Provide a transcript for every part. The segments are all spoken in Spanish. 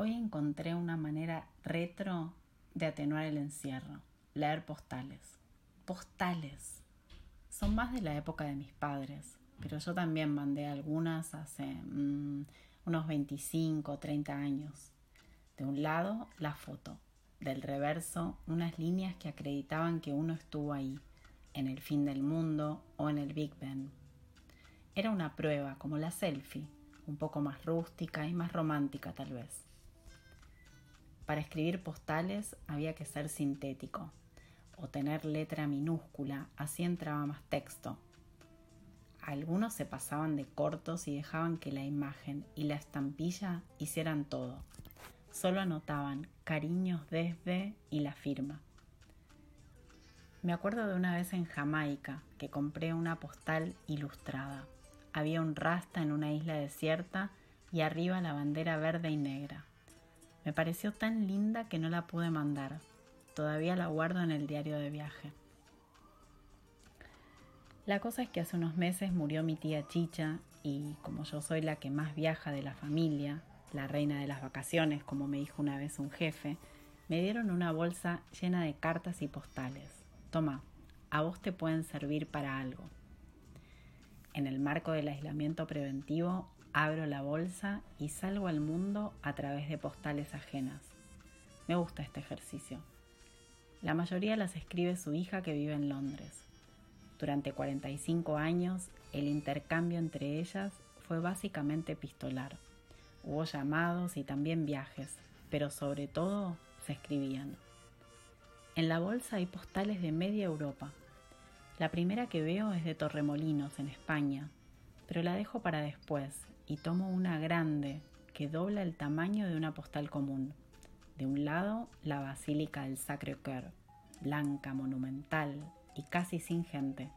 Hoy encontré una manera retro de atenuar el encierro, leer postales. Postales. Son más de la época de mis padres, pero yo también mandé algunas hace mm, unos 25 o 30 años. De un lado, la foto. Del reverso, unas líneas que acreditaban que uno estuvo ahí, en el fin del mundo o en el Big Ben. Era una prueba, como la selfie, un poco más rústica y más romántica tal vez. Para escribir postales había que ser sintético o tener letra minúscula, así entraba más texto. Algunos se pasaban de cortos y dejaban que la imagen y la estampilla hicieran todo. Solo anotaban cariños desde y la firma. Me acuerdo de una vez en Jamaica que compré una postal ilustrada. Había un rasta en una isla desierta y arriba la bandera verde y negra. Me pareció tan linda que no la pude mandar. Todavía la guardo en el diario de viaje. La cosa es que hace unos meses murió mi tía Chicha y como yo soy la que más viaja de la familia, la reina de las vacaciones, como me dijo una vez un jefe, me dieron una bolsa llena de cartas y postales. Toma, a vos te pueden servir para algo. En el marco del aislamiento preventivo, Abro la bolsa y salgo al mundo a través de postales ajenas. Me gusta este ejercicio. La mayoría las escribe su hija que vive en Londres. Durante 45 años, el intercambio entre ellas fue básicamente epistolar. Hubo llamados y también viajes, pero sobre todo se escribían. En la bolsa hay postales de media Europa. La primera que veo es de Torremolinos, en España, pero la dejo para después y tomo una grande que dobla el tamaño de una postal común. De un lado, la Basílica del Sacre Cœur, blanca, monumental y casi sin gente,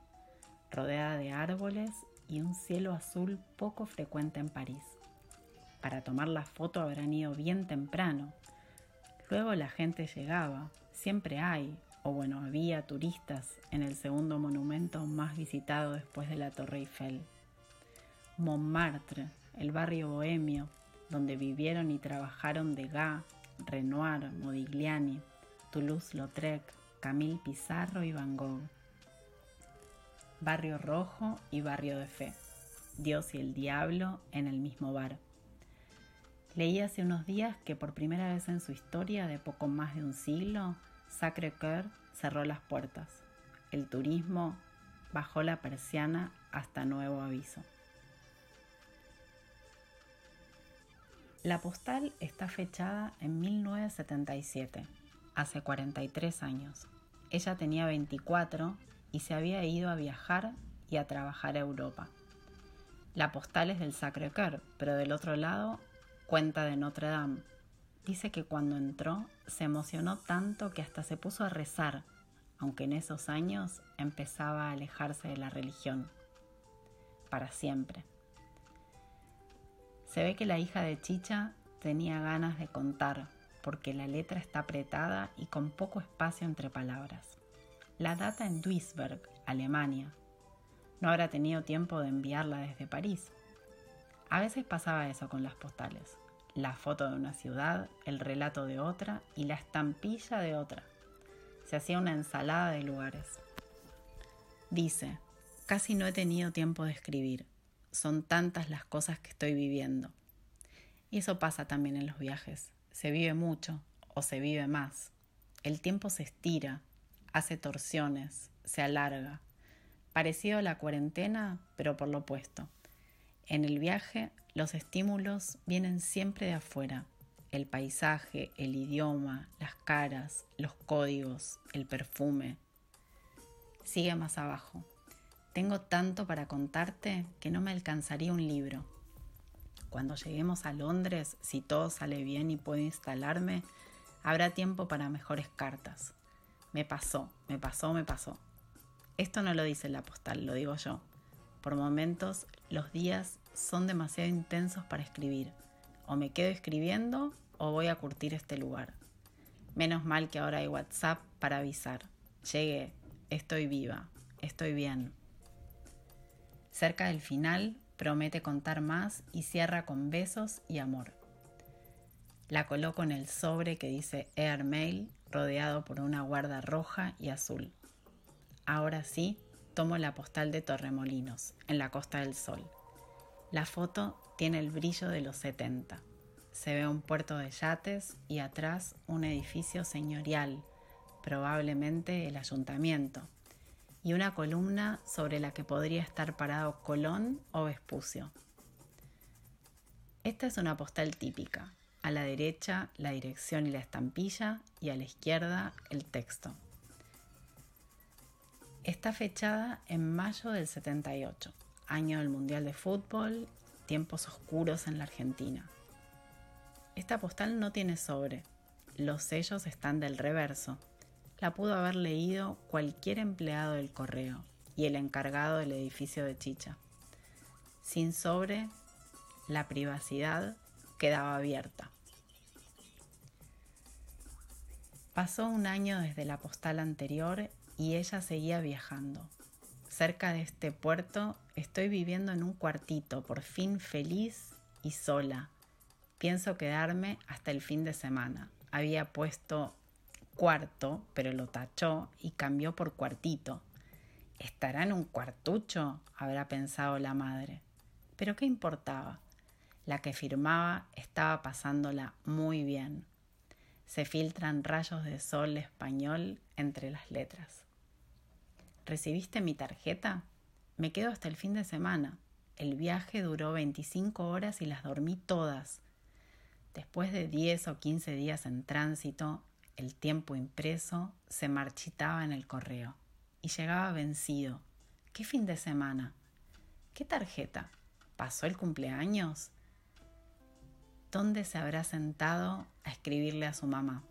rodeada de árboles y un cielo azul poco frecuente en París. Para tomar la foto habrán ido bien temprano. Luego la gente llegaba, siempre hay, o bueno, había turistas en el segundo monumento más visitado después de la Torre Eiffel. Montmartre, el barrio bohemio, donde vivieron y trabajaron Degas, Renoir, Modigliani, Toulouse-Lautrec, Camille Pizarro y Van Gogh. Barrio Rojo y Barrio de Fe. Dios y el Diablo en el mismo bar. Leí hace unos días que por primera vez en su historia de poco más de un siglo, Sacré-Cœur cerró las puertas. El turismo bajó la persiana hasta nuevo aviso. La postal está fechada en 1977, hace 43 años. Ella tenía 24 y se había ido a viajar y a trabajar a Europa. La postal es del Sacré-Cœur, pero del otro lado cuenta de Notre Dame. Dice que cuando entró se emocionó tanto que hasta se puso a rezar, aunque en esos años empezaba a alejarse de la religión. Para siempre. Se ve que la hija de Chicha tenía ganas de contar, porque la letra está apretada y con poco espacio entre palabras. La data en Duisburg, Alemania. No habrá tenido tiempo de enviarla desde París. A veces pasaba eso con las postales. La foto de una ciudad, el relato de otra y la estampilla de otra. Se hacía una ensalada de lugares. Dice, casi no he tenido tiempo de escribir son tantas las cosas que estoy viviendo. Y eso pasa también en los viajes. Se vive mucho o se vive más. El tiempo se estira, hace torsiones, se alarga. Parecido a la cuarentena, pero por lo opuesto. En el viaje los estímulos vienen siempre de afuera. El paisaje, el idioma, las caras, los códigos, el perfume. Sigue más abajo. Tengo tanto para contarte que no me alcanzaría un libro. Cuando lleguemos a Londres, si todo sale bien y puedo instalarme, habrá tiempo para mejores cartas. Me pasó, me pasó, me pasó. Esto no lo dice la postal, lo digo yo. Por momentos los días son demasiado intensos para escribir. O me quedo escribiendo o voy a curtir este lugar. Menos mal que ahora hay WhatsApp para avisar. Llegué, estoy viva, estoy bien. Cerca del final, promete contar más y cierra con besos y amor. La coloco en el sobre que dice Airmail, rodeado por una guarda roja y azul. Ahora sí, tomo la postal de Torremolinos, en la Costa del Sol. La foto tiene el brillo de los 70. Se ve un puerto de yates y atrás un edificio señorial, probablemente el ayuntamiento, y una columna sobre la que podría estar parado Colón o Vespucio. Esta es una postal típica. A la derecha la dirección y la estampilla y a la izquierda el texto. Está fechada en mayo del 78, año del Mundial de Fútbol, tiempos oscuros en la Argentina. Esta postal no tiene sobre, los sellos están del reverso. La pudo haber leído cualquier empleado del correo y el encargado del edificio de Chicha. Sin sobre, la privacidad quedaba abierta. Pasó un año desde la postal anterior y ella seguía viajando. Cerca de este puerto estoy viviendo en un cuartito, por fin feliz y sola. Pienso quedarme hasta el fin de semana. Había puesto cuarto, pero lo tachó y cambió por cuartito. ¿Estará en un cuartucho? habrá pensado la madre. Pero ¿qué importaba? La que firmaba estaba pasándola muy bien. Se filtran rayos de sol español entre las letras. ¿Recibiste mi tarjeta? Me quedo hasta el fin de semana. El viaje duró 25 horas y las dormí todas. Después de 10 o 15 días en tránsito, el tiempo impreso se marchitaba en el correo y llegaba vencido. ¿Qué fin de semana? ¿Qué tarjeta? ¿Pasó el cumpleaños? ¿Dónde se habrá sentado a escribirle a su mamá?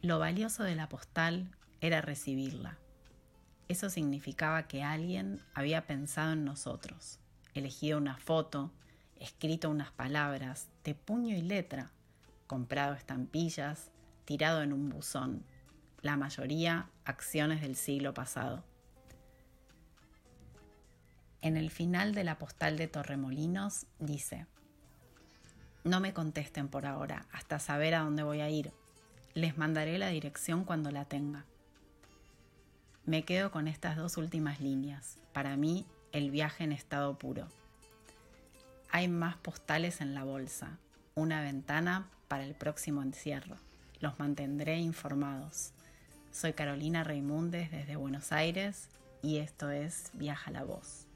Lo valioso de la postal era recibirla. Eso significaba que alguien había pensado en nosotros, elegido una foto, escrito unas palabras de puño y letra, comprado estampillas, tirado en un buzón, la mayoría acciones del siglo pasado. En el final de la postal de Torremolinos dice, no me contesten por ahora, hasta saber a dónde voy a ir. Les mandaré la dirección cuando la tenga. Me quedo con estas dos últimas líneas. Para mí, el viaje en estado puro. Hay más postales en la bolsa. Una ventana para el próximo encierro. Los mantendré informados. Soy Carolina Reimundes desde Buenos Aires y esto es Viaja la Voz.